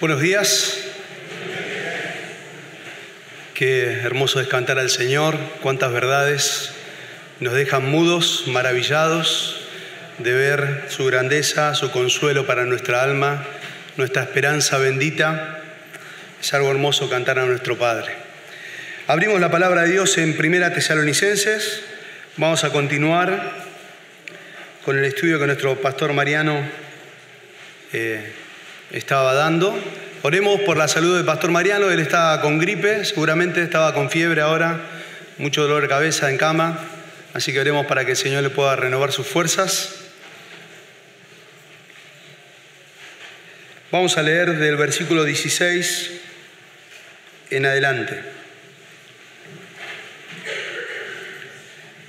Buenos días. Qué hermoso es cantar al Señor, cuántas verdades nos dejan mudos, maravillados de ver su grandeza, su consuelo para nuestra alma, nuestra esperanza bendita. Es algo hermoso cantar a nuestro Padre. Abrimos la palabra de Dios en Primera Tesalonicenses. Vamos a continuar con el estudio que nuestro pastor Mariano eh, estaba dando. Oremos por la salud del pastor Mariano, él estaba con gripe, seguramente estaba con fiebre ahora, mucho dolor de cabeza en cama, así que oremos para que el Señor le pueda renovar sus fuerzas. Vamos a leer del versículo 16 en adelante.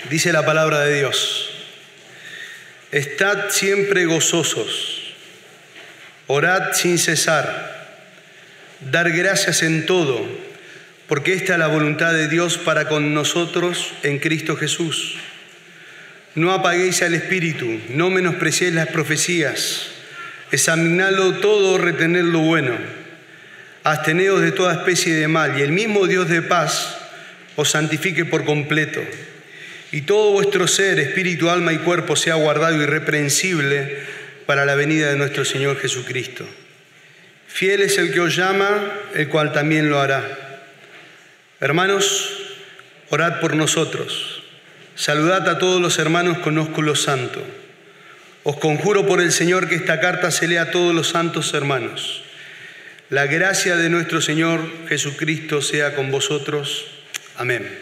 Dice la palabra de Dios, estad siempre gozosos Orad sin cesar, dar gracias en todo, porque esta es la voluntad de Dios para con nosotros en Cristo Jesús. No apaguéis al Espíritu, no menospreciéis las profecías, examinadlo todo, retened lo bueno, absteneos de toda especie de mal, y el mismo Dios de paz os santifique por completo, y todo vuestro ser, espíritu, alma y cuerpo sea guardado irreprensible para la venida de nuestro Señor Jesucristo. Fiel es el que os llama, el cual también lo hará. Hermanos, orad por nosotros. Saludad a todos los hermanos con ósculo santo. Os conjuro por el Señor que esta carta se lea a todos los santos hermanos. La gracia de nuestro Señor Jesucristo sea con vosotros. Amén.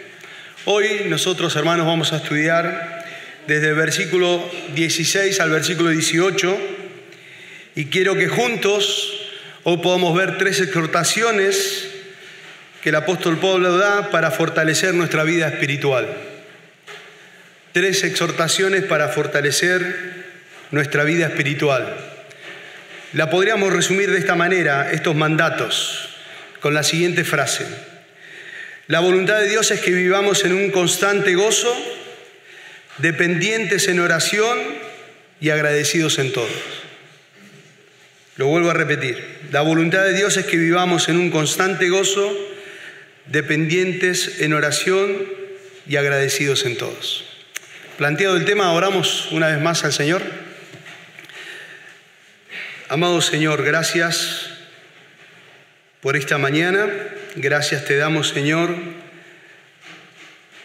Hoy nosotros, hermanos, vamos a estudiar desde el versículo 16 al versículo 18 y quiero que juntos hoy podamos ver tres exhortaciones que el apóstol Pablo da para fortalecer nuestra vida espiritual. Tres exhortaciones para fortalecer nuestra vida espiritual. La podríamos resumir de esta manera, estos mandatos, con la siguiente frase. La voluntad de Dios es que vivamos en un constante gozo dependientes en oración y agradecidos en todo. Lo vuelvo a repetir, la voluntad de Dios es que vivamos en un constante gozo, dependientes en oración y agradecidos en todos. Planteado el tema, oramos una vez más al Señor. Amado Señor, gracias por esta mañana, gracias te damos Señor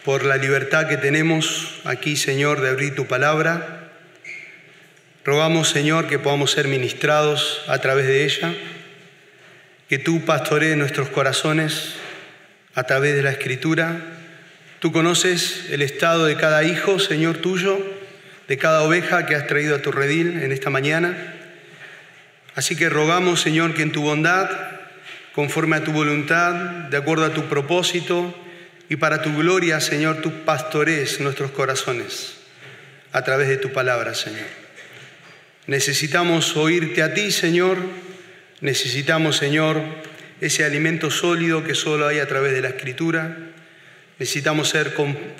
por la libertad que tenemos aquí, Señor, de abrir tu palabra. Rogamos, Señor, que podamos ser ministrados a través de ella, que tú pastorees nuestros corazones a través de la Escritura. Tú conoces el estado de cada hijo, Señor tuyo, de cada oveja que has traído a tu redil en esta mañana. Así que rogamos, Señor, que en tu bondad, conforme a tu voluntad, de acuerdo a tu propósito, y para tu gloria, Señor, tú pastorees nuestros corazones a través de tu palabra, Señor. Necesitamos oírte a ti, Señor. Necesitamos, Señor, ese alimento sólido que solo hay a través de la Escritura. Necesitamos ser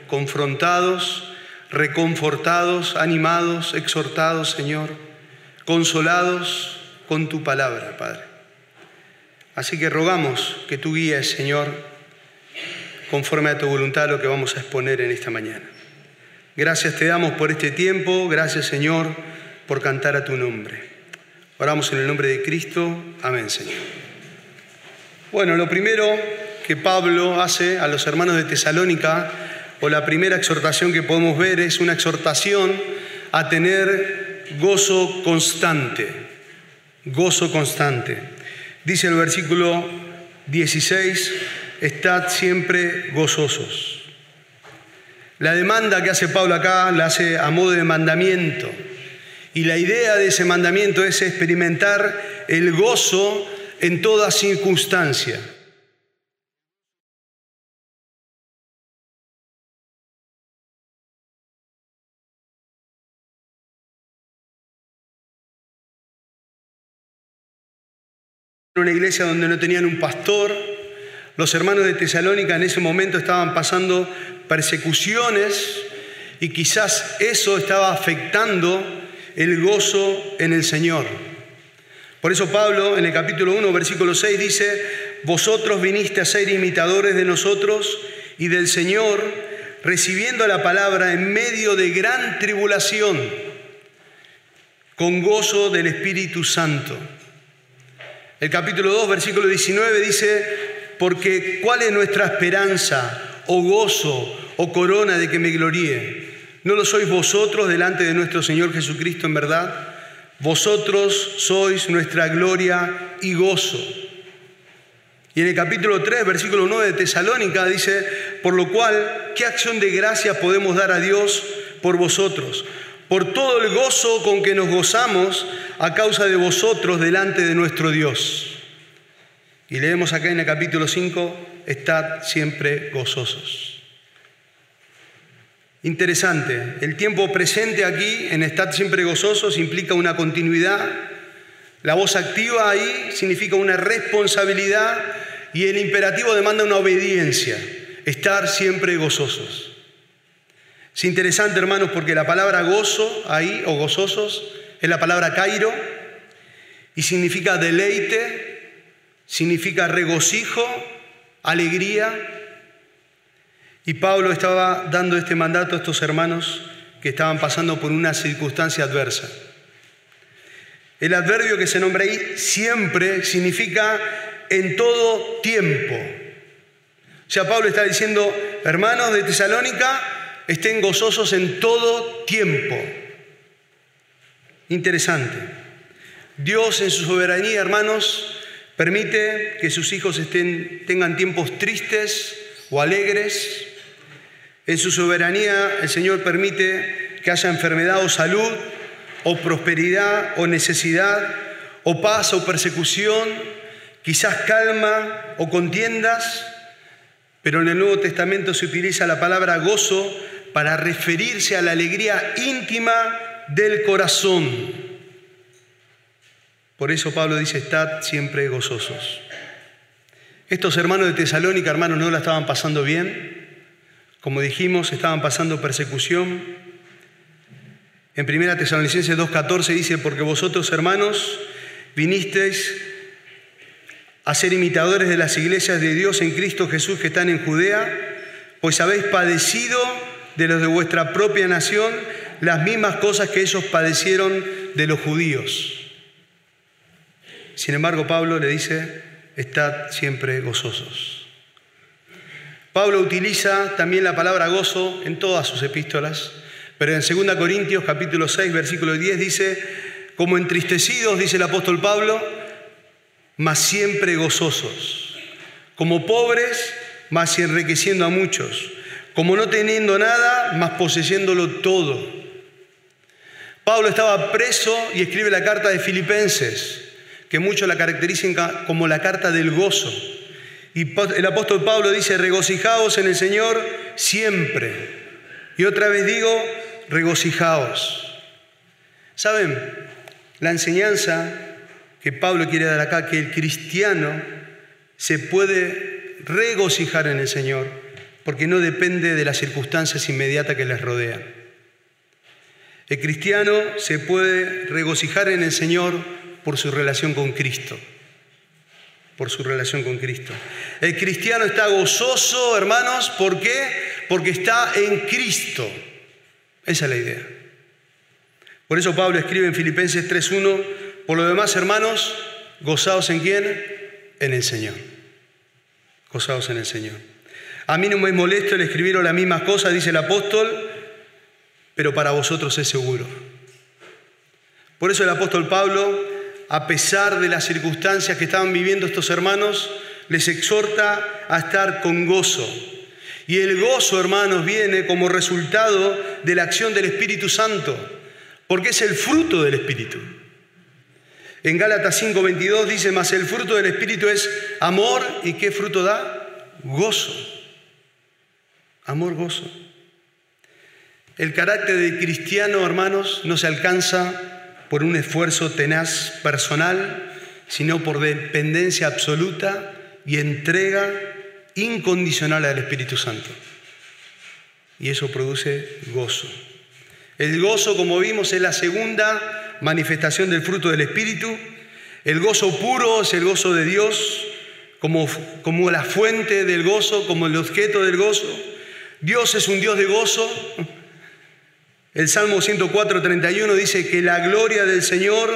confrontados, reconfortados, animados, exhortados, Señor, consolados con tu palabra, Padre. Así que rogamos que tú guíes, Señor, conforme a tu voluntad lo que vamos a exponer en esta mañana. Gracias te damos por este tiempo, gracias Señor por cantar a tu nombre. Oramos en el nombre de Cristo, amén Señor. Bueno, lo primero que Pablo hace a los hermanos de Tesalónica, o la primera exhortación que podemos ver es una exhortación a tener gozo constante, gozo constante. Dice el versículo 16, estad siempre gozosos. La demanda que hace Pablo acá la hace a modo de mandamiento. Y la idea de ese mandamiento es experimentar el gozo en toda circunstancia. una iglesia donde no tenían un pastor, los hermanos de Tesalónica en ese momento estaban pasando persecuciones y quizás eso estaba afectando el gozo en el Señor. Por eso Pablo en el capítulo 1, versículo 6 dice, vosotros viniste a ser imitadores de nosotros y del Señor, recibiendo la palabra en medio de gran tribulación, con gozo del Espíritu Santo. El capítulo 2, versículo 19 dice, porque ¿cuál es nuestra esperanza o gozo o corona de que me gloríe? ¿No lo sois vosotros delante de nuestro Señor Jesucristo en verdad? Vosotros sois nuestra gloria y gozo. Y en el capítulo 3, versículo 9 de Tesalónica dice, por lo cual, ¿qué acción de gracia podemos dar a Dios por vosotros? Por todo el gozo con que nos gozamos a causa de vosotros delante de nuestro Dios. Y leemos acá en el capítulo 5, estad siempre gozosos. Interesante, el tiempo presente aquí en Estad siempre gozosos implica una continuidad, la voz activa ahí significa una responsabilidad y el imperativo demanda una obediencia, estar siempre gozosos. Es interesante, hermanos, porque la palabra gozo ahí, o gozosos, es la palabra cairo y significa deleite, significa regocijo, alegría, y Pablo estaba dando este mandato a estos hermanos que estaban pasando por una circunstancia adversa. El adverbio que se nombra ahí siempre significa en todo tiempo. O sea, Pablo está diciendo, hermanos de Tesalónica, estén gozosos en todo tiempo. Interesante. Dios en su soberanía, hermanos, permite que sus hijos tengan tiempos tristes o alegres, en su soberanía el Señor permite que haya enfermedad o salud, o prosperidad o necesidad, o paz o persecución, quizás calma o contiendas, pero en el Nuevo Testamento se utiliza la palabra gozo para referirse a la alegría íntima del corazón. Por eso Pablo dice, estad siempre gozosos. Estos hermanos de Tesalónica, hermanos, no la estaban pasando bien. Como dijimos, estaban pasando persecución. En 1 Tesalonicenses 2.14 dice, porque vosotros hermanos vinisteis a ser imitadores de las iglesias de Dios en Cristo Jesús que están en Judea, pues habéis padecido de los de vuestra propia nación las mismas cosas que ellos padecieron de los judíos. Sin embargo, Pablo le dice, estad siempre gozosos. Pablo utiliza también la palabra gozo en todas sus epístolas, pero en 2 Corintios capítulo 6, versículo 10 dice, como entristecidos, dice el apóstol Pablo, mas siempre gozosos, como pobres, mas enriqueciendo a muchos, como no teniendo nada, mas poseyéndolo todo. Pablo estaba preso y escribe la carta de Filipenses, que muchos la caracterizan como la carta del gozo. Y el apóstol Pablo dice, regocijaos en el Señor siempre. Y otra vez digo, regocijaos. ¿Saben? La enseñanza que Pablo quiere dar acá, que el cristiano se puede regocijar en el Señor, porque no depende de las circunstancias inmediatas que les rodean. El cristiano se puede regocijar en el Señor por su relación con Cristo por su relación con Cristo. El cristiano está gozoso, hermanos, ¿por qué? Porque está en Cristo. Esa es la idea. Por eso Pablo escribe en Filipenses 3.1, por lo demás, hermanos, gozaos en quién? En el Señor. Gozaos en el Señor. A mí no me es molesto el escribir las mismas cosas, dice el apóstol, pero para vosotros es seguro. Por eso el apóstol Pablo a pesar de las circunstancias que estaban viviendo estos hermanos, les exhorta a estar con gozo. Y el gozo, hermanos, viene como resultado de la acción del Espíritu Santo, porque es el fruto del Espíritu. En Gálatas 5:22 dice, más el fruto del Espíritu es amor, ¿y qué fruto da? Gozo. Amor, gozo. El carácter de cristiano, hermanos, no se alcanza por un esfuerzo tenaz personal, sino por dependencia absoluta y entrega incondicional al Espíritu Santo. Y eso produce gozo. El gozo, como vimos, es la segunda manifestación del fruto del Espíritu. El gozo puro es el gozo de Dios, como, como la fuente del gozo, como el objeto del gozo. Dios es un Dios de gozo. El Salmo 104, 31 dice que la gloria del Señor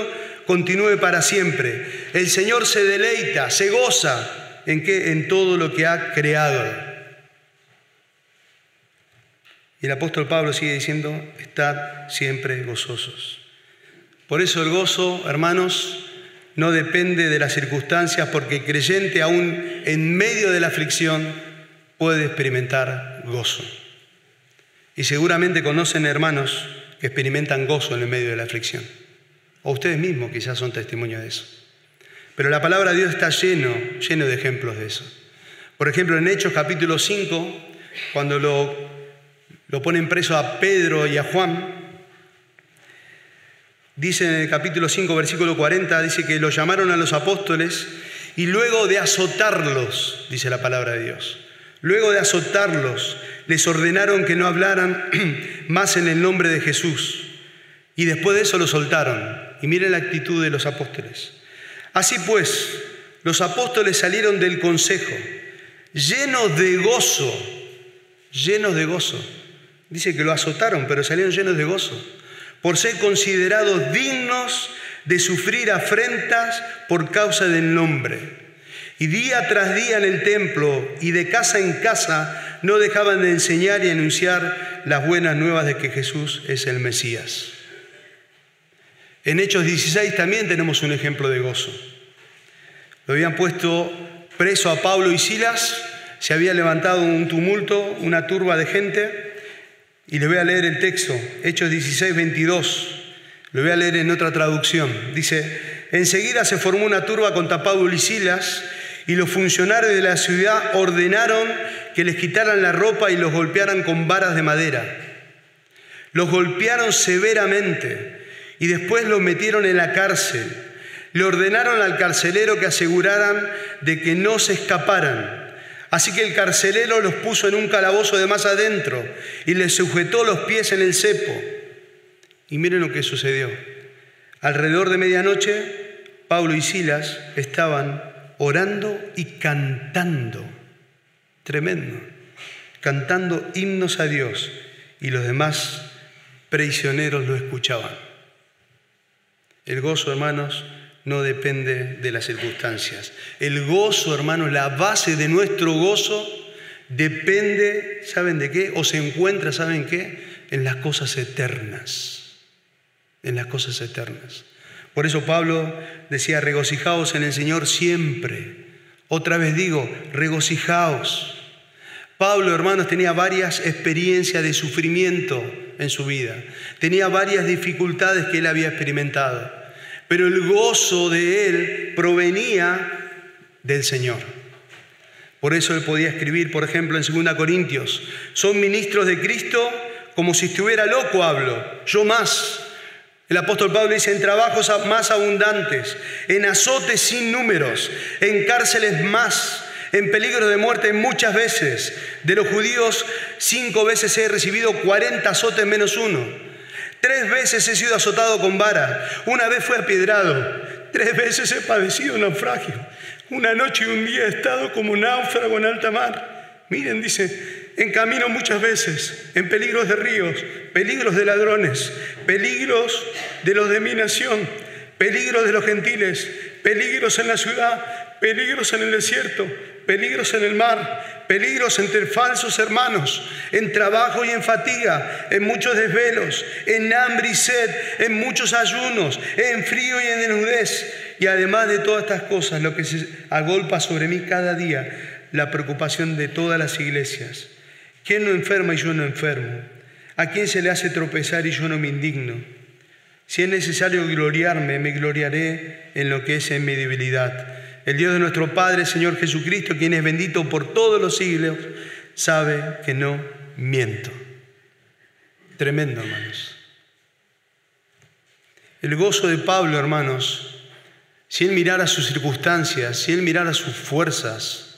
continúe para siempre. El Señor se deleita, se goza en, qué? en todo lo que ha creado. Y el apóstol Pablo sigue diciendo, estad siempre gozosos. Por eso el gozo, hermanos, no depende de las circunstancias, porque el creyente aún en medio de la aflicción puede experimentar gozo. Y seguramente conocen hermanos que experimentan gozo en el medio de la aflicción. O ustedes mismos quizás son testimonio de eso. Pero la palabra de Dios está lleno, lleno de ejemplos de eso. Por ejemplo, en Hechos capítulo 5, cuando lo, lo ponen preso a Pedro y a Juan, Dice en el capítulo 5, versículo 40, dice que lo llamaron a los apóstoles y luego de azotarlos, dice la palabra de Dios, luego de azotarlos, les ordenaron que no hablaran más en el nombre de Jesús. Y después de eso lo soltaron. Y miren la actitud de los apóstoles. Así pues, los apóstoles salieron del consejo, llenos de gozo, llenos de gozo. Dice que lo azotaron, pero salieron llenos de gozo por ser considerados dignos de sufrir afrentas por causa del nombre. Y día tras día en el templo y de casa en casa no dejaban de enseñar y anunciar las buenas nuevas de que Jesús es el Mesías. En Hechos 16 también tenemos un ejemplo de gozo. Lo habían puesto preso a Pablo y Silas, se había levantado un tumulto, una turba de gente, y le voy a leer el texto, Hechos 16, 22. Lo voy a leer en otra traducción. Dice, enseguida se formó una turba contra Pablo y Silas y los funcionarios de la ciudad ordenaron que les quitaran la ropa y los golpearan con varas de madera. Los golpearon severamente y después los metieron en la cárcel. Le ordenaron al carcelero que aseguraran de que no se escaparan Así que el carcelero los puso en un calabozo de más adentro y les sujetó los pies en el cepo. Y miren lo que sucedió. Alrededor de medianoche, Pablo y Silas estaban orando y cantando. Tremendo. Cantando himnos a Dios y los demás prisioneros lo escuchaban. El gozo, hermanos, no depende de las circunstancias. El gozo, hermanos, la base de nuestro gozo depende, ¿saben de qué? O se encuentra, ¿saben qué? En las cosas eternas. En las cosas eternas. Por eso Pablo decía, regocijaos en el Señor siempre. Otra vez digo, regocijaos. Pablo, hermanos, tenía varias experiencias de sufrimiento en su vida. Tenía varias dificultades que él había experimentado pero el gozo de él provenía del Señor. Por eso él podía escribir, por ejemplo, en 2 Corintios, son ministros de Cristo como si estuviera loco hablo, yo más. El apóstol Pablo dice, en trabajos más abundantes, en azotes sin números, en cárceles más, en peligro de muerte muchas veces. De los judíos, cinco veces he recibido 40 azotes menos uno. Tres veces he sido azotado con vara, una vez fue apiedrado, tres veces he padecido naufragio, una noche y un día he estado como náufrago en alta mar. Miren, dice, en camino muchas veces, en peligros de ríos, peligros de ladrones, peligros de los de mi nación, peligros de los gentiles, peligros en la ciudad, peligros en el desierto, peligros en el mar, peligros entre falsos hermanos, en trabajo y en fatiga, en muchos desvelos, en hambre y sed, en muchos ayunos, en frío y en desnudez. Y además de todas estas cosas, lo que se agolpa sobre mí cada día, la preocupación de todas las iglesias. ¿Quién no enferma y yo no enfermo? ¿A quién se le hace tropezar y yo no me indigno? Si es necesario gloriarme, me gloriaré en lo que es en mi debilidad el Dios de nuestro Padre, Señor Jesucristo, quien es bendito por todos los siglos, sabe que no miento. Tremendo, hermanos. El gozo de Pablo, hermanos, si él mirara sus circunstancias, si él mirara sus fuerzas,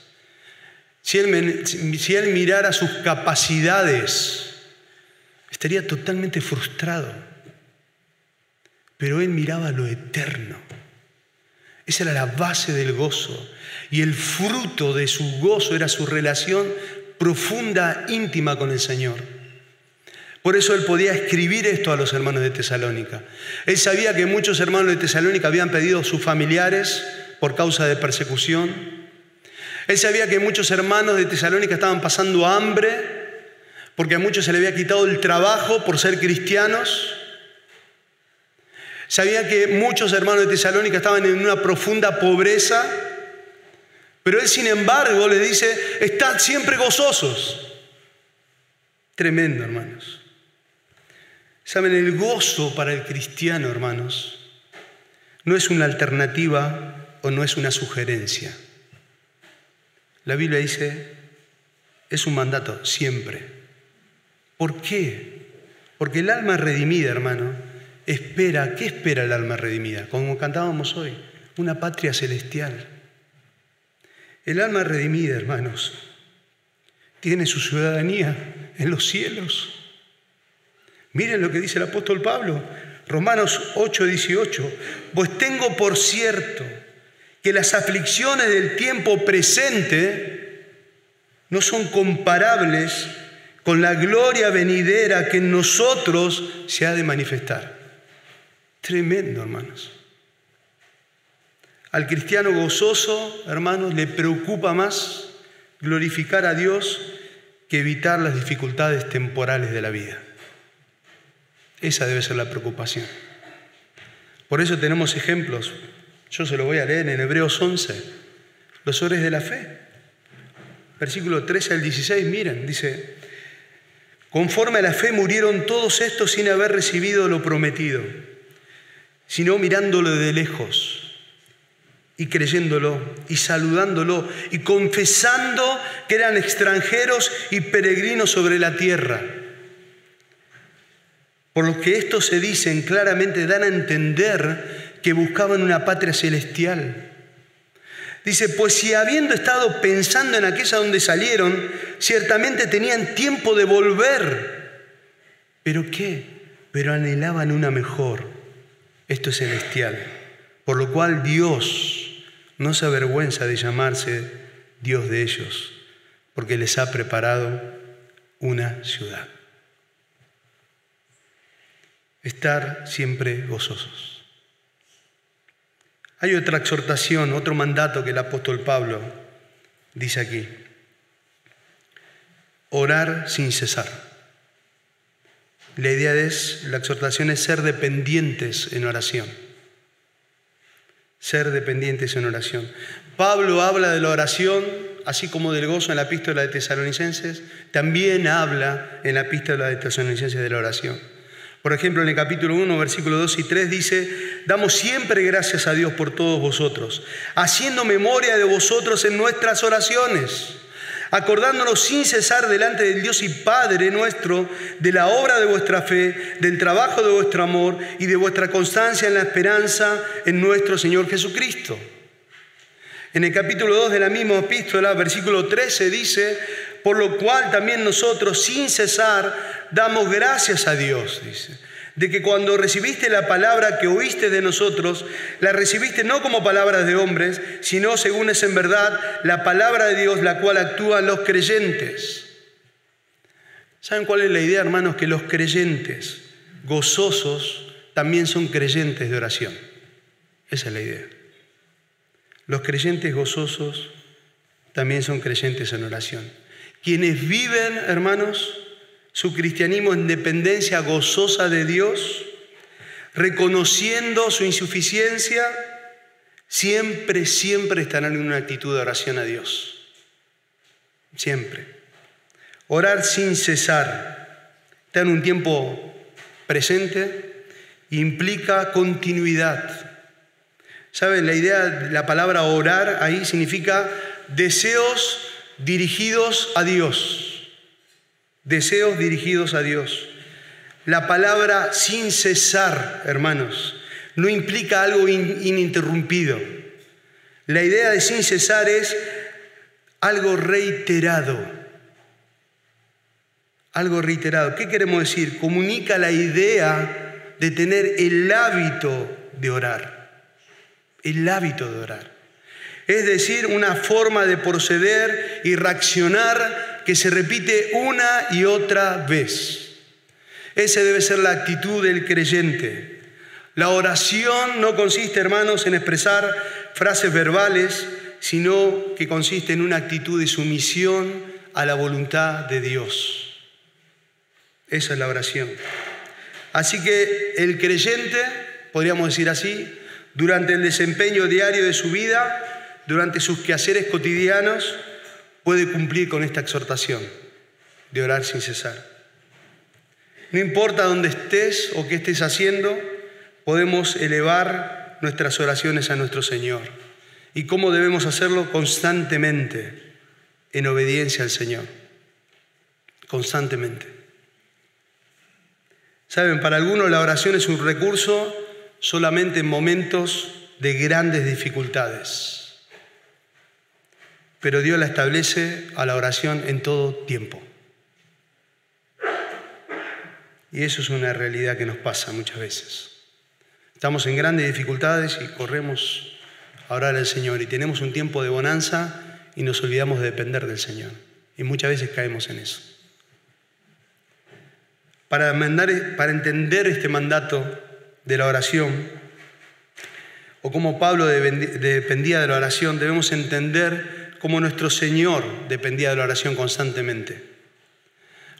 si él, mirara sus capacidades, estaría totalmente frustrado. Pero él miraba lo eterno Esa era la base del gozo. Y el fruto de su gozo era su relación profunda, íntima con el Señor. Por eso él podía escribir esto a los hermanos de Tesalónica. Él sabía que muchos hermanos de Tesalónica habían pedido a sus familiares por causa de persecución. Él sabía que muchos hermanos de Tesalónica estaban pasando hambre porque a muchos se le había quitado el trabajo por ser cristianos. Sabía que muchos hermanos de Tesalónica estaban en una profunda pobreza, pero él sin embargo le dice, estad siempre gozosos. Tremendo, hermanos. Saben, el gozo para el cristiano, hermanos, no es una alternativa o no es una sugerencia. La Biblia dice, es un mandato siempre. ¿Por qué? Porque el alma redimida, hermano, espera, ¿qué espera el alma redimida? Como cantábamos hoy, una patria celestial. El alma redimida, hermanos, tiene su ciudadanía en los cielos. Miren lo que dice el apóstol Pablo, Romanos 8, 18. Pues tengo por cierto que las aflicciones del tiempo presente no son comparables con la gloria venidera que en nosotros se ha de manifestar. Tremendo, hermanos. Al cristiano gozoso, hermanos, le preocupa más glorificar a Dios que evitar las dificultades temporales de la vida. Esa debe ser la preocupación. Por eso tenemos ejemplos. Yo se lo voy a leer en Hebreos 11, los hombres de la fe. Versículo 13 al 16, miren, dice, conforme a la fe murieron todos estos sin haber recibido lo prometido, sino mirándolo de lejos y creyéndolo y saludándolo y confesando que eran extranjeros y peregrinos sobre la tierra. Por lo que estos se dicen claramente dan a entender que buscaban una patria celestial. Dice, pues si habiendo estado pensando en aquella donde salieron, ciertamente tenían tiempo de volver. ¿Pero qué? Pero anhelaban una mejor. Esto es celestial. Por lo cual Dios no se avergüenza de llamarse Dios de ellos, porque les ha preparado una ciudad estar siempre gozosos. Hay otra exhortación, otro mandato que el apóstol Pablo dice aquí. Orar sin cesar. La idea es, la exhortación es ser dependientes en oración. Ser dependientes en oración. Pablo habla de la oración, así como del gozo en la epístola de Tesalonicenses, también habla en la epístola de Tesalonicenses de la oración. Por ejemplo, en el capítulo 1, versículos 2 y 3 dice, damos siempre gracias a Dios por todos vosotros, haciendo memoria de vosotros en nuestras oraciones, acordándonos sin cesar delante del Dios y Padre nuestro de la obra de vuestra fe, del trabajo de vuestro amor y de vuestra constancia en la esperanza en nuestro Señor Jesucristo. En el capítulo 2 de la misma epístola, versículo 13 dice, por lo cual también nosotros sin cesar damos gracias a Dios, dice, de que cuando recibiste la palabra que oíste de nosotros, la recibiste no como palabras de hombres, sino según es en verdad la palabra de Dios, la cual actúan los creyentes. ¿Saben cuál es la idea, hermanos? Que los creyentes gozosos también son creyentes de oración. Esa es la idea. Los creyentes gozosos también son creyentes en oración. Quienes viven, hermanos, su cristianismo en dependencia gozosa de Dios, reconociendo su insuficiencia, siempre, siempre estarán en una actitud de oración a Dios. Siempre. Orar sin cesar, está en un tiempo presente, implica continuidad. ¿Saben? La idea, la palabra orar ahí significa deseos dirigidos a Dios. Deseos dirigidos a Dios. La palabra sin cesar, hermanos, no implica algo ininterrumpido. La idea de sin cesar es algo reiterado. Algo reiterado. ¿Qué queremos decir? Comunica la idea de tener el hábito de orar. el hábito de orar. Es decir, una forma de proceder y reaccionar que se repite una y otra vez. Esa debe ser la actitud del creyente. La oración no consiste, hermanos, en expresar frases verbales, sino que consiste en una actitud de sumisión a la voluntad de Dios. Esa es la oración. Así que el creyente, podríamos decir así, durante el desempeño diario de su vida, durante sus quehaceres cotidianos, puede cumplir con esta exhortación de orar sin cesar. No importa dónde estés o qué estés haciendo, podemos elevar nuestras oraciones a nuestro Señor. ¿Y cómo debemos hacerlo? Constantemente, en obediencia al Señor. Constantemente. Saben, para algunos la oración es un recurso solamente en momentos de grandes dificultades. Pero Dios la establece a la oración en todo tiempo. Y eso es una realidad que nos pasa muchas veces. Estamos en grandes dificultades y corremos a orar al Señor y tenemos un tiempo de bonanza y nos olvidamos de depender del Señor. Y muchas veces caemos en eso. Para, para entender este mandato de la oración, o como Pablo dependía de la oración, debemos entender cómo nuestro Señor dependía de la oración constantemente.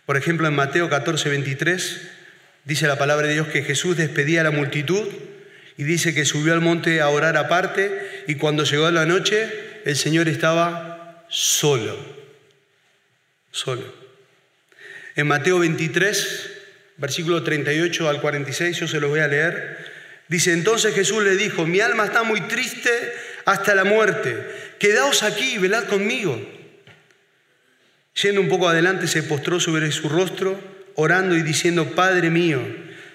Por ejemplo, en Mateo 14, 23, dice la palabra de Dios que Jesús despedía a la multitud y dice que subió al monte a orar aparte y cuando llegó la noche el Señor estaba solo, solo. En Mateo 23, versículo 38 al 46, yo se los voy a leer. Dice, entonces Jesús le dijo, mi alma está muy triste hasta la muerte, quedaos aquí y velad conmigo. Yendo un poco adelante, se postró sobre su rostro, orando y diciendo, Padre mío,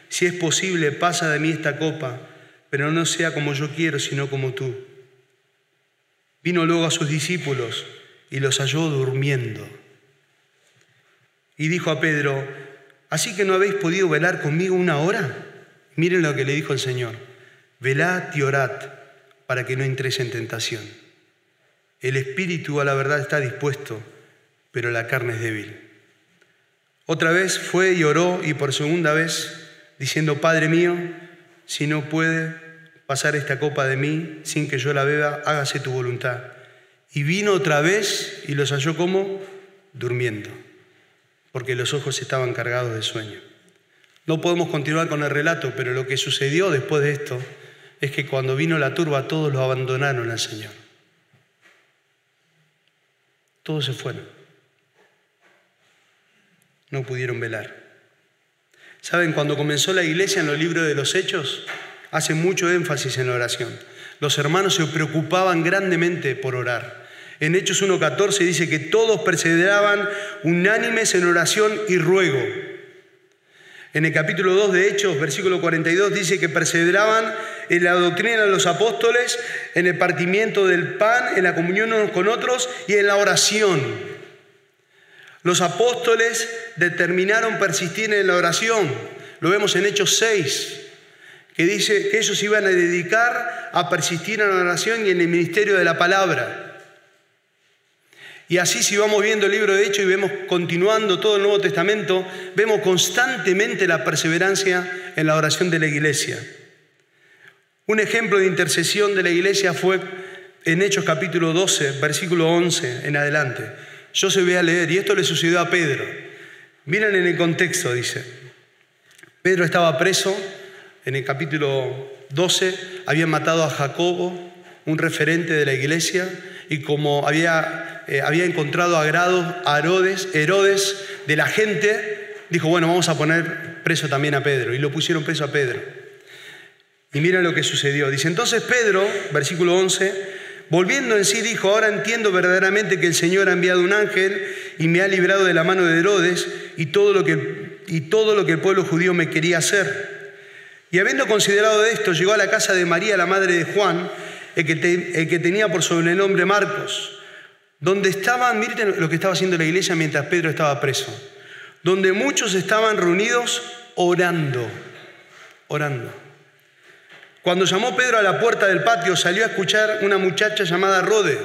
si es posible, pasa de mí esta copa, pero no sea como yo quiero, sino como tú. Vino luego a sus discípulos y los halló durmiendo. Y dijo a Pedro, ¿así que no habéis podido velar conmigo una hora? Miren lo que le dijo el Señor, velad y orad para que no entréis en tentación. El espíritu a la verdad está dispuesto, pero la carne es débil. Otra vez fue y oró y por segunda vez, diciendo, Padre mío, si no puede pasar esta copa de mí sin que yo la beba, hágase tu voluntad. Y vino otra vez y los halló como durmiendo, porque los ojos estaban cargados de sueño. No podemos continuar con el relato, pero lo que sucedió después de esto es que cuando vino la turba todos lo abandonaron al Señor. Todos se fueron no pudieron velar. ¿Saben? Cuando comenzó la iglesia en los libros de los Hechos, hace mucho énfasis en la oración. Los hermanos se preocupaban grandemente por orar. En Hechos 1.14 dice que todos perseveraban unánimes en oración y ruego. En el capítulo 2 de Hechos, versículo 42, dice que perseveraban en la doctrina de los apóstoles, en el partimiento del pan, en la comunión unos con otros y en la oración. Los apóstoles determinaron persistir en la oración. Lo vemos en Hechos 6, que dice que ellos iban a dedicar a persistir en la oración y en el ministerio de la palabra. Y así si vamos viendo el libro de Hechos y vemos continuando todo el Nuevo Testamento, vemos constantemente la perseverancia en la oración de la iglesia. Un ejemplo de intercesión de la iglesia fue en Hechos capítulo 12, versículo 11 en adelante. Yo se voy a leer, y esto le sucedió a Pedro. Miren en el contexto, dice. Pedro estaba preso, en el capítulo 12, habían matado a Jacobo, un referente de la iglesia, y como había, eh, había encontrado agrado a Herodes, de la gente, dijo, bueno, vamos a poner preso también a Pedro, y lo pusieron preso a Pedro. Y miren lo que sucedió. Dice, entonces Pedro, versículo 11, Volviendo en sí dijo, ahora entiendo verdaderamente que el Señor ha enviado un ángel y me ha librado de la mano de Herodes y todo lo que, y todo lo que el pueblo judío me quería hacer. Y habiendo considerado esto, llegó a la casa de María, la madre de Juan, el que, tenía por sobrenombre Marcos, donde estaban, miren lo que estaba haciendo la iglesia mientras Pedro estaba preso, donde muchos estaban reunidos orando, orando. Cuando llamó Pedro a la puerta del patio, salió a escuchar una muchacha llamada Rode,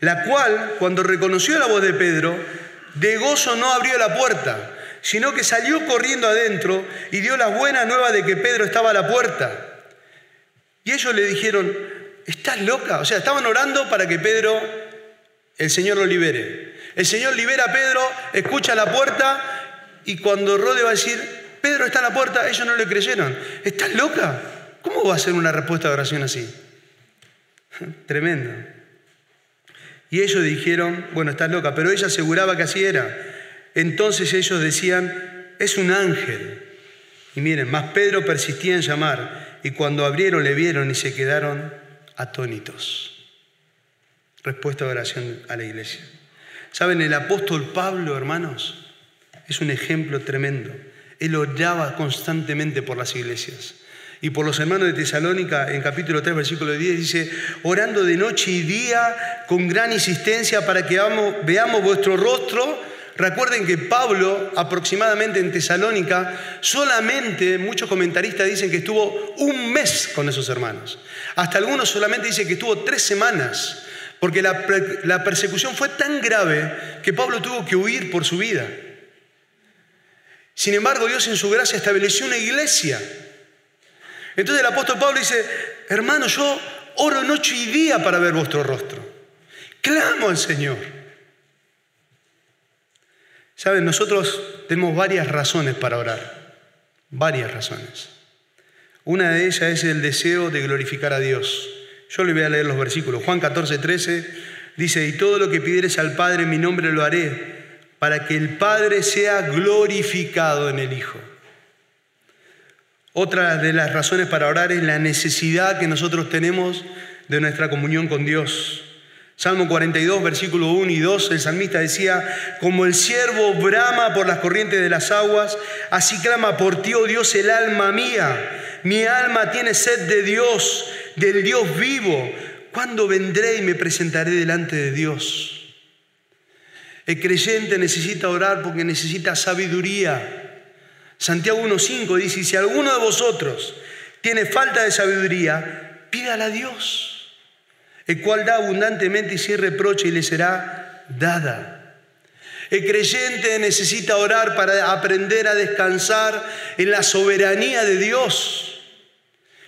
la cual, cuando reconoció la voz de Pedro, de gozo no abrió la puerta, sino que salió corriendo adentro y dio la buena nueva de que Pedro estaba a la puerta. Y ellos le dijeron, ¿estás loca? O sea, estaban orando para que Pedro, el Señor lo libere. El Señor libera a Pedro, escucha la puerta y cuando Rode va a decir, Pedro está a la puerta, ellos no le creyeron. ¿Estás loca? ¿Cómo va a ser una respuesta de oración así? Tremendo. Y ellos dijeron, bueno, estás loca, pero ella aseguraba que así era. Entonces ellos decían, es un ángel. Y miren, más Pedro persistía en llamar, y cuando abrieron le vieron y se quedaron atónitos. Respuesta de oración a la iglesia. ¿Saben? El apóstol Pablo, hermanos, es un ejemplo tremendo. Él oraba constantemente por las iglesias. Y por los hermanos de Tesalónica, en capítulo 3, versículo 10, dice, orando de noche y día con gran insistencia para que veamos vuestro rostro. Recuerden que Pablo, aproximadamente en Tesalónica, solamente, muchos comentaristas dicen que estuvo un mes con esos hermanos. Hasta algunos solamente dicen que estuvo tres semanas, porque la, la persecución fue tan grave que Pablo tuvo que huir por su vida. Sin embargo, Dios en su gracia estableció una iglesia entonces el apóstol Pablo dice, hermano, yo oro noche y día para ver vuestro rostro. Clamo al Señor. Saben, nosotros tenemos varias razones para orar, varias razones. Una de ellas es el deseo de glorificar a Dios. Yo le voy a leer los versículos. Juan 14, 13 dice, y todo lo que pidieres al Padre en mi nombre lo haré, para que el Padre sea glorificado en el Hijo. Otra de las razones para orar es la necesidad que nosotros tenemos de nuestra comunión con Dios. Salmo 42, versículo 1 y 2, el salmista decía, como el siervo brama por las corrientes de las aguas, así clama por ti, oh Dios, el alma mía. Mi alma tiene sed de Dios, del Dios vivo. ¿Cuándo vendré y me presentaré delante de Dios? El creyente necesita orar porque necesita sabiduría. Santiago 1.5 dice, si alguno de vosotros tiene falta de sabiduría, pídala a Dios, el cual da abundantemente y sin reproche y le será dada. El creyente necesita orar para aprender a descansar en la soberanía de Dios.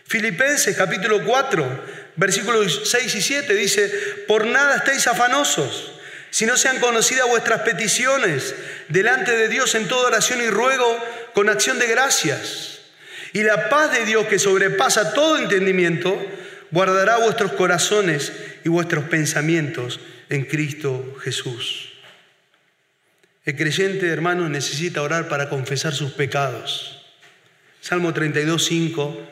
Filipenses capítulo 4, versículos 6 y 7 dice, por nada estéis afanosos, si no sean conocidas vuestras peticiones delante de Dios en toda oración y ruego con acción de gracias. Y la paz de Dios que sobrepasa todo entendimiento, guardará vuestros corazones y vuestros pensamientos en Cristo Jesús. El creyente, hermano, necesita orar para confesar sus pecados. Salmo 32, 5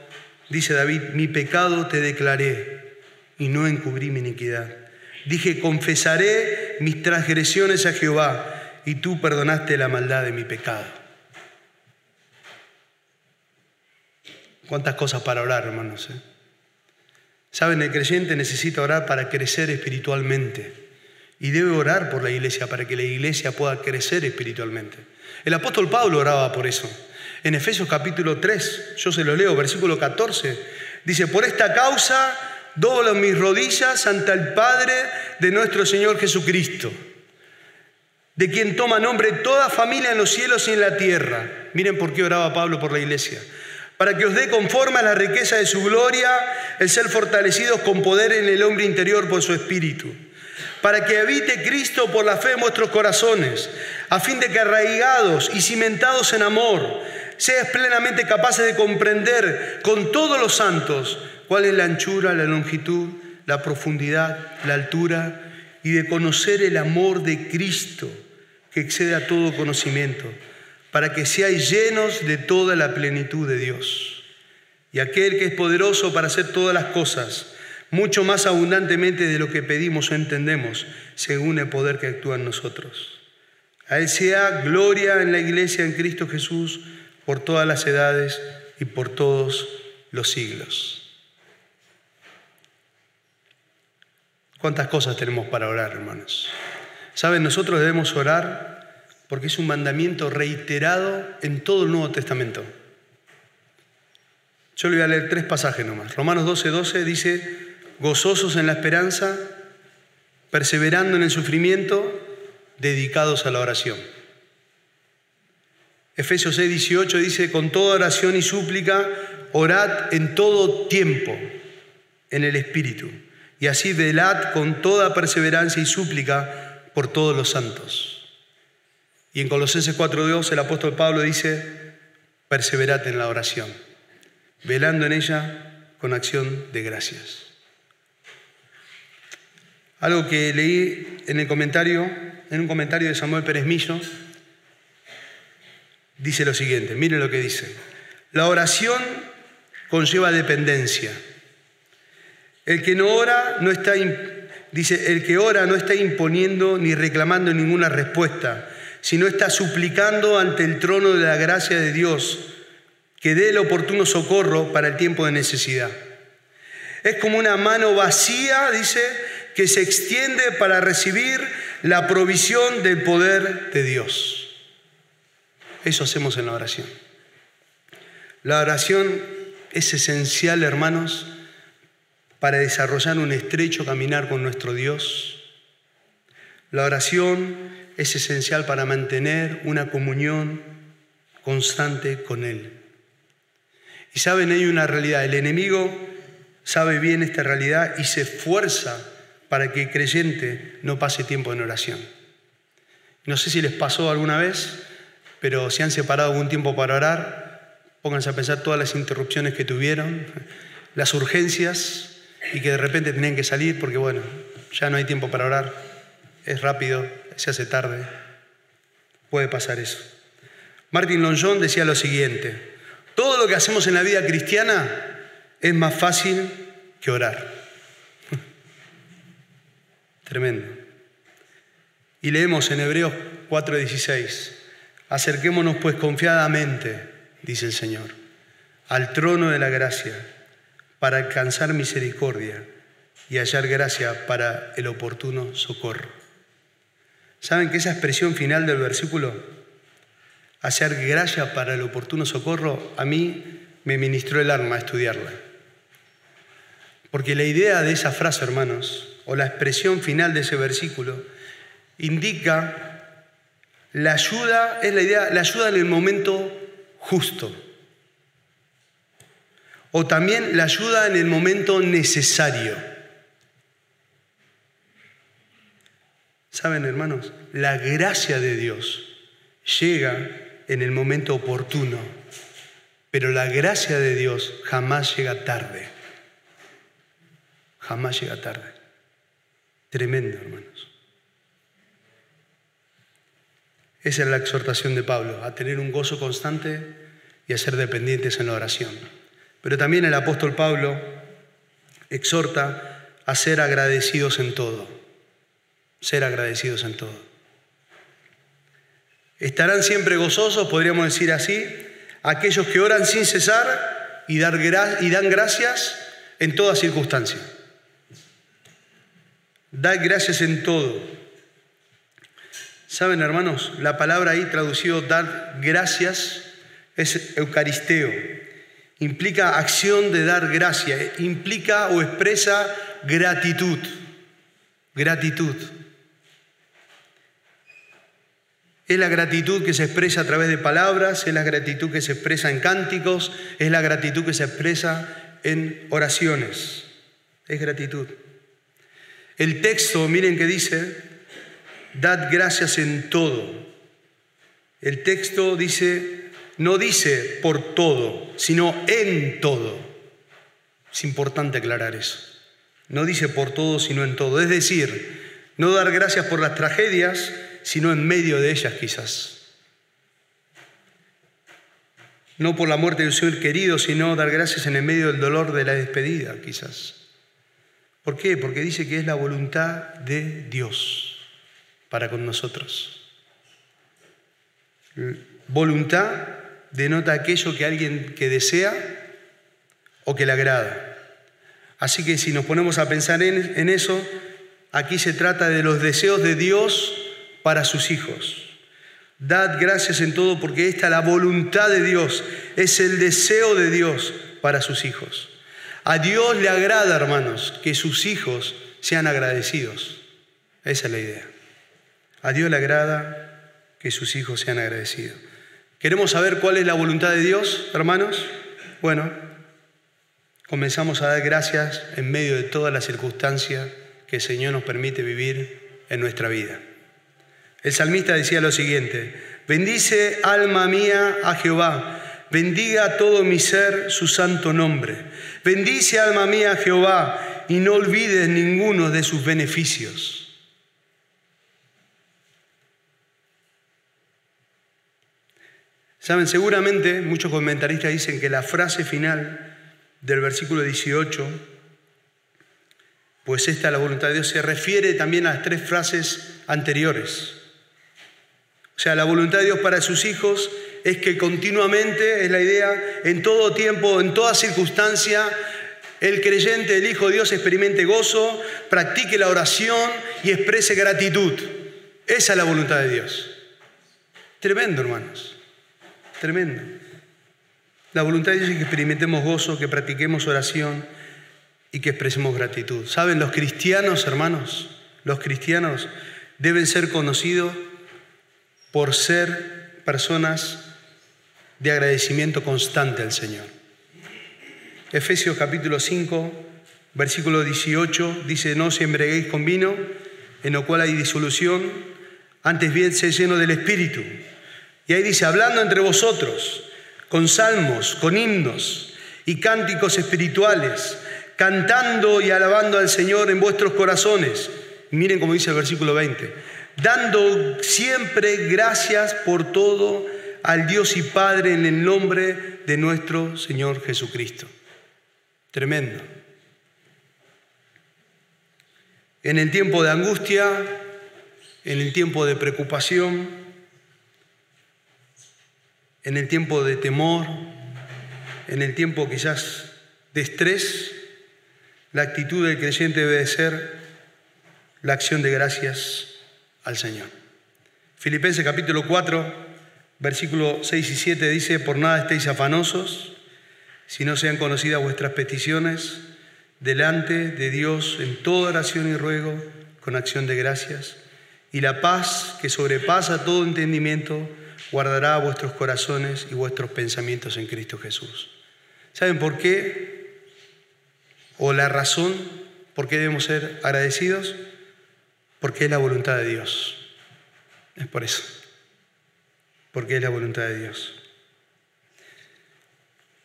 dice David, mi pecado te declaré y no encubrí mi iniquidad. Dije, confesaré mis transgresiones a Jehová y tú perdonaste la maldad de mi pecado. Cuántas cosas para orar, hermanos. Eh? Saben, el creyente necesita orar para crecer espiritualmente. Y debe orar por la iglesia para que la iglesia pueda crecer espiritualmente. El apóstol Pablo oraba por eso. En Efesios capítulo 3, yo se lo leo, versículo 14, dice, por esta causa doblo mis rodillas ante el Padre de nuestro Señor Jesucristo, de quien toma nombre toda familia en los cielos y en la tierra. Miren por qué oraba Pablo por la iglesia para que os dé conforme a la riqueza de su gloria el ser fortalecidos con poder en el hombre interior por su espíritu, para que habite Cristo por la fe en vuestros corazones, a fin de que arraigados y cimentados en amor, seas plenamente capaces de comprender con todos los santos cuál es la anchura, la longitud, la profundidad, la altura, y de conocer el amor de Cristo que excede a todo conocimiento para que seáis llenos de toda la plenitud de Dios. Y aquel que es poderoso para hacer todas las cosas, mucho más abundantemente de lo que pedimos o entendemos, según el poder que actúa en nosotros. A Él sea gloria en la iglesia en Cristo Jesús por todas las edades y por todos los siglos. ¿Cuántas cosas tenemos para orar, hermanos? Saben, nosotros debemos orar porque es un mandamiento reiterado en todo el Nuevo Testamento. Yo le voy a leer tres pasajes nomás. Romanos 12, 12 dice, gozosos en la esperanza, perseverando en el sufrimiento, dedicados a la oración. Efesios 6, 18 dice, con toda oración y súplica, orad en todo tiempo en el Espíritu, y así velad con toda perseverancia y súplica por todos los santos. Y en Colosenses 4.2 el apóstol Pablo dice, perseverad en la oración, velando en ella con acción de gracias. Algo que leí en el comentario, en un comentario de Samuel Pérez Millo, dice lo siguiente, miren lo que dice. La oración conlleva dependencia. El que no ora no está dice, el que ora no está imponiendo ni reclamando ninguna respuesta, sino está suplicando ante el trono de la gracia de Dios que dé el oportuno socorro para el tiempo de necesidad. Es como una mano vacía, dice, que se extiende para recibir la provisión del poder de Dios. Eso hacemos en la oración. La oración es esencial, hermanos, para desarrollar un estrecho caminar con nuestro Dios. La oración es esencial para mantener una comunión constante con Él. Y saben, hay una realidad. El enemigo sabe bien esta realidad y se esfuerza para que el creyente no pase tiempo en oración. No sé si les pasó alguna vez, pero si han separado algún tiempo para orar, pónganse a pensar todas las interrupciones que tuvieron, las urgencias y que de repente tenían que salir porque, bueno, ya no hay tiempo para orar, es rápido, se hace tarde. Puede pasar eso. Martin Long decía lo siguiente, todo lo que hacemos en la vida cristiana es más fácil que orar. Tremendo. Y leemos en Hebreos 4:16, acerquémonos pues confiadamente, dice el Señor, al trono de la gracia para alcanzar misericordia y hallar gracia para el oportuno socorro. ¿Saben que esa expresión final del versículo, hallar gracia para el oportuno socorro, a mí me ministró el alma a estudiarla? Porque la idea de esa frase, hermanos, o la expresión final de ese versículo, indica la ayuda, es la idea, la ayuda en el momento justo. O también la ayuda en el momento necesario. Saben, hermanos, la gracia de Dios llega en el momento oportuno, pero la gracia de Dios jamás llega tarde. Jamás llega tarde. Tremendo, hermanos. Esa es la exhortación de Pablo, a tener un gozo constante y a ser dependientes en la oración. Pero también el apóstol Pablo exhorta a ser agradecidos en todo. Ser agradecidos en todo. Estarán siempre gozosos, podríamos decir así, aquellos que oran sin cesar y, dar, dan gracias en toda circunstancia. Dad gracias en todo. Saben, hermanos, la palabra ahí traducido dar gracias es eucaristeo. Implica acción de dar gracia, implica o expresa gratitud. Gratitud. Es la gratitud que se expresa a través de palabras, es la gratitud que se expresa en cánticos, es la gratitud que se expresa en oraciones. Es gratitud. El texto, miren que dice, dad gracias en todo. El texto dice, no dice por todo, sino en todo. Es importante aclarar eso. No dice por todo, sino en todo. Es decir, no dar gracias por las tragedias, sino en medio de ellas quizás. No por la muerte de un ser querido, sino dar gracias en el medio del dolor de la despedida quizás. ¿Por qué? Porque dice que es la voluntad de Dios para con nosotros. Voluntad denota aquello que alguien que desea o que le agrada. Así que si nos ponemos a pensar en, en eso, aquí se trata de los deseos de Dios para sus hijos. Dad gracias en todo porque esta es la voluntad de Dios, es el deseo de Dios para sus hijos. A Dios le agrada, hermanos, que sus hijos sean agradecidos. Esa es la idea. A Dios le agrada que sus hijos sean agradecidos. ¿Queremos saber cuál es la voluntad de Dios, hermanos? Bueno, comenzamos a dar gracias en medio de todas las circunstancias que el Señor nos permite vivir en nuestra vida. El salmista decía lo siguiente, bendice alma mía a Jehová, bendiga todo mi ser su santo nombre. Bendice alma mía a Jehová y no olvides ninguno de sus beneficios. Saben, seguramente muchos comentaristas dicen que la frase final del versículo 18, pues esta la voluntad de Dios, se refiere también a las tres frases anteriores. O sea, la voluntad de Dios para sus hijos es que continuamente, es la idea, en todo tiempo, en toda circunstancia, el creyente, el Hijo de Dios, experimente gozo, practique la oración y exprese gratitud. Esa es la voluntad de Dios. Tremendo, hermanos. Tremendo. La voluntad de Dios es que experimentemos gozo, que practiquemos oración y que expresemos gratitud. ¿Saben? Los cristianos, hermanos, los cristianos deben ser conocidos por ser personas de agradecimiento constante al Señor. Efesios capítulo 5, versículo 18 dice, no se embreguéis con vino, en lo cual hay disolución, antes bien se lleno del Espíritu y ahí dice, hablando entre vosotros, con salmos, con himnos y cánticos espirituales, cantando y alabando al Señor en vuestros corazones. Miren cómo dice el versículo 20, dando siempre gracias por todo al Dios y Padre en el nombre de nuestro Señor Jesucristo. Tremendo. En el tiempo de angustia, en el tiempo de preocupación, en el tiempo de temor, en el tiempo quizás de estrés, la actitud del creyente debe ser la acción de gracias al Señor. Filipenses capítulo 4, versículo 6 y 7 dice, por nada estéis afanosos, si no sean conocidas vuestras peticiones delante de Dios en toda oración y ruego con acción de gracias, y la paz que sobrepasa todo entendimiento, guardará vuestros corazones y vuestros pensamientos en Cristo Jesús. ¿Saben por qué? O la razón por qué debemos ser agradecidos. Porque es la voluntad de Dios. Es por eso. Porque es la voluntad de Dios.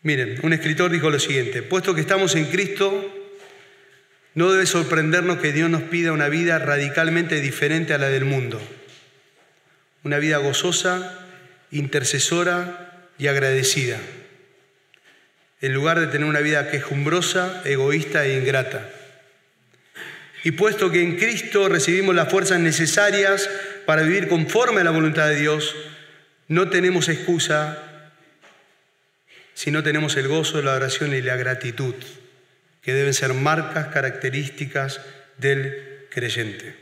Miren, un escritor dijo lo siguiente, puesto que estamos en Cristo, no debe sorprendernos que Dios nos pida una vida radicalmente diferente a la del mundo. Una vida gozosa, intercesora y agradecida, en lugar de tener una vida quejumbrosa, egoísta e ingrata. Y puesto que en Cristo recibimos las fuerzas necesarias para vivir conforme a la voluntad de Dios, no tenemos excusa si no tenemos el gozo, la oración y la gratitud, que deben ser marcas características del creyente.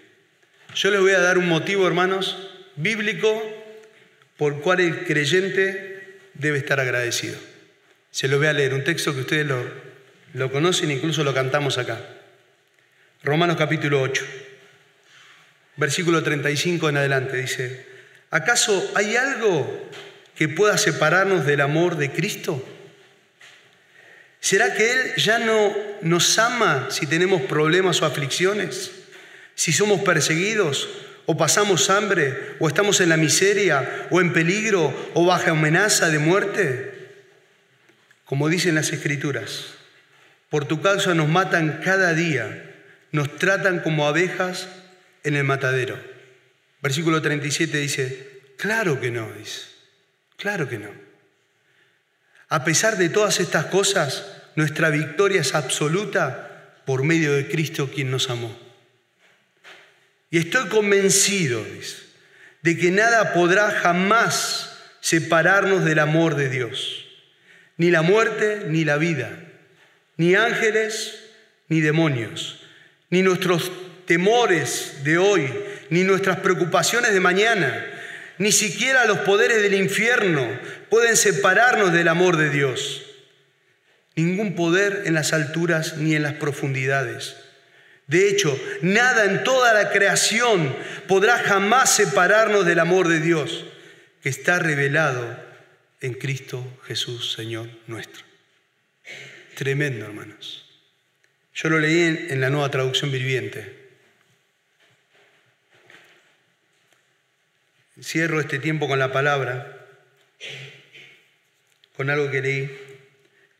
Yo les voy a dar un motivo, hermanos, bíblico por cual el creyente debe estar agradecido. Se lo voy a leer, un texto que ustedes lo, lo conocen, incluso lo cantamos acá. Romanos capítulo 8, versículo 35 en adelante, dice, ¿acaso hay algo que pueda separarnos del amor de Cristo? ¿Será que Él ya no nos ama si tenemos problemas o aflicciones? Si somos perseguidos o pasamos hambre, o estamos en la miseria, o en peligro, o bajo amenaza de muerte. Como dicen las escrituras, por tu causa nos matan cada día, nos tratan como abejas en el matadero. Versículo 37 dice, claro que no, dice, claro que no. A pesar de todas estas cosas, nuestra victoria es absoluta por medio de Cristo quien nos amó. Y estoy convencido, de que nada podrá jamás separarnos del amor de Dios. Ni la muerte, ni la vida, ni ángeles, ni demonios, ni nuestros temores de hoy, ni nuestras preocupaciones de mañana, ni siquiera los poderes del infierno pueden separarnos del amor de Dios. ningún poder en las alturas ni en las profundidades. De hecho, nada en toda la creación podrá jamás separarnos del amor de Dios que está revelado en Cristo Jesús, Señor nuestro. Tremendo, hermanos. Yo lo leí en, la nueva traducción viviente. Cierro este tiempo con la palabra, con algo que leí,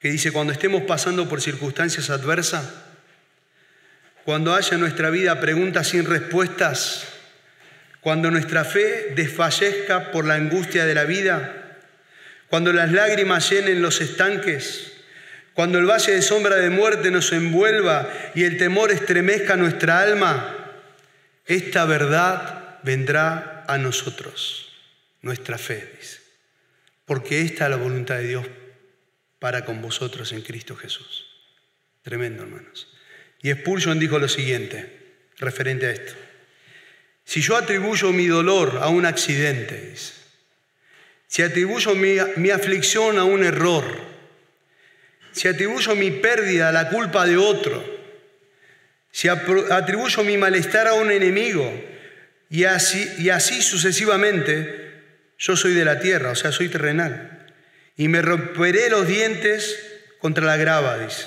que dice, cuando estemos pasando por circunstancias adversas, cuando haya en nuestra vida preguntas sin respuestas, cuando nuestra fe desfallezca por la angustia de la vida, cuando las lágrimas llenen los estanques, cuando el valle de sombra de muerte nos envuelva y el temor estremezca nuestra alma, esta verdad vendrá a nosotros, nuestra fe, dice. Porque esta es la voluntad de Dios para con vosotros en Cristo Jesús. Tremendo, hermanos. Y Spurgeon dijo lo siguiente, referente a esto. Si yo atribuyo mi dolor a un accidente, dice, si atribuyo mi, mi aflicción a un error, si atribuyo mi pérdida a la culpa de otro, si atribuyo mi malestar a un enemigo y así, y así sucesivamente, yo soy de la tierra, o sea, soy terrenal. Y me romperé los dientes contra la grava, dice.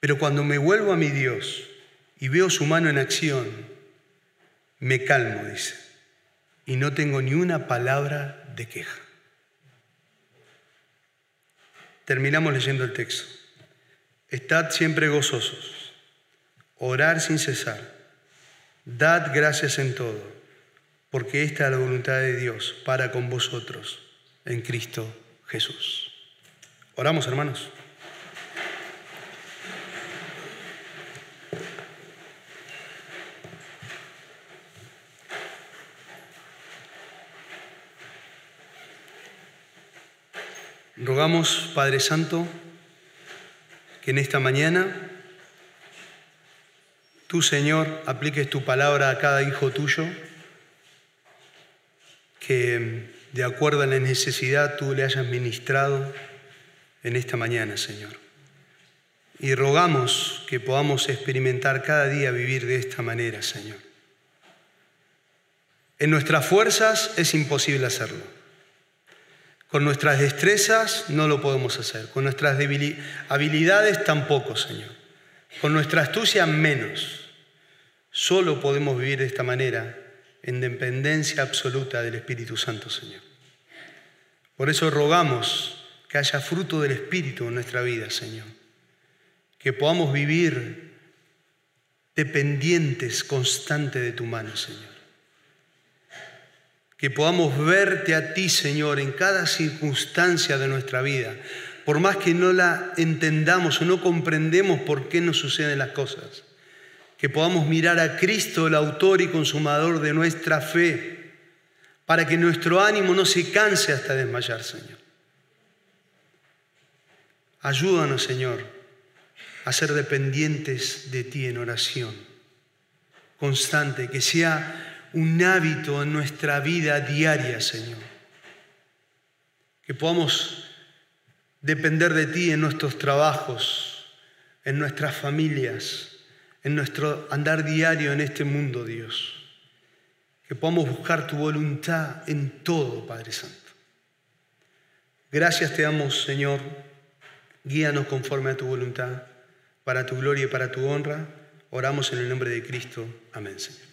Pero cuando me vuelvo a mi Dios y veo su mano en acción, me calmo, dice. Y no tengo ni una palabra de queja. Terminamos leyendo el texto. Estad siempre gozosos, orar sin cesar, dad gracias en todo, porque esta es la voluntad de Dios para con vosotros en Cristo Jesús. Oramos, hermanos. Rogamos, Padre Santo, que en esta mañana tú, Señor, apliques tu palabra a cada hijo tuyo, que de acuerdo a la necesidad tú le hayas ministrado en esta mañana, Señor. Y rogamos que podamos experimentar cada día vivir de esta manera, Señor. En nuestras fuerzas es imposible hacerlo. Con nuestras destrezas no lo podemos hacer, con nuestras habilidades tampoco, Señor. Con nuestra astucia menos. Solo podemos vivir de esta manera en dependencia absoluta del Espíritu Santo, Señor. Por eso rogamos que haya fruto del Espíritu en nuestra vida, Señor. Que podamos vivir dependientes constantes de tu mano, Señor que podamos verte a ti, Señor, en cada circunstancia de nuestra vida, por más que no la entendamos o no comprendemos por qué nos suceden las cosas, que podamos mirar a Cristo, el autor y consumador de nuestra fe, para que nuestro ánimo no se canse hasta desmayar, Señor. Ayúdanos, Señor, a ser dependientes de ti en oración constante, que sea un hábito en nuestra vida diaria, Señor. Que podamos depender de ti en nuestros trabajos, en nuestras familias, en nuestro andar diario en este mundo, Dios. Que podamos buscar tu voluntad en todo, Padre Santo. Gracias te damos, Señor. Guíanos conforme a tu voluntad, para tu gloria y para tu honra. Oramos en el nombre de Cristo. Amén, Señor.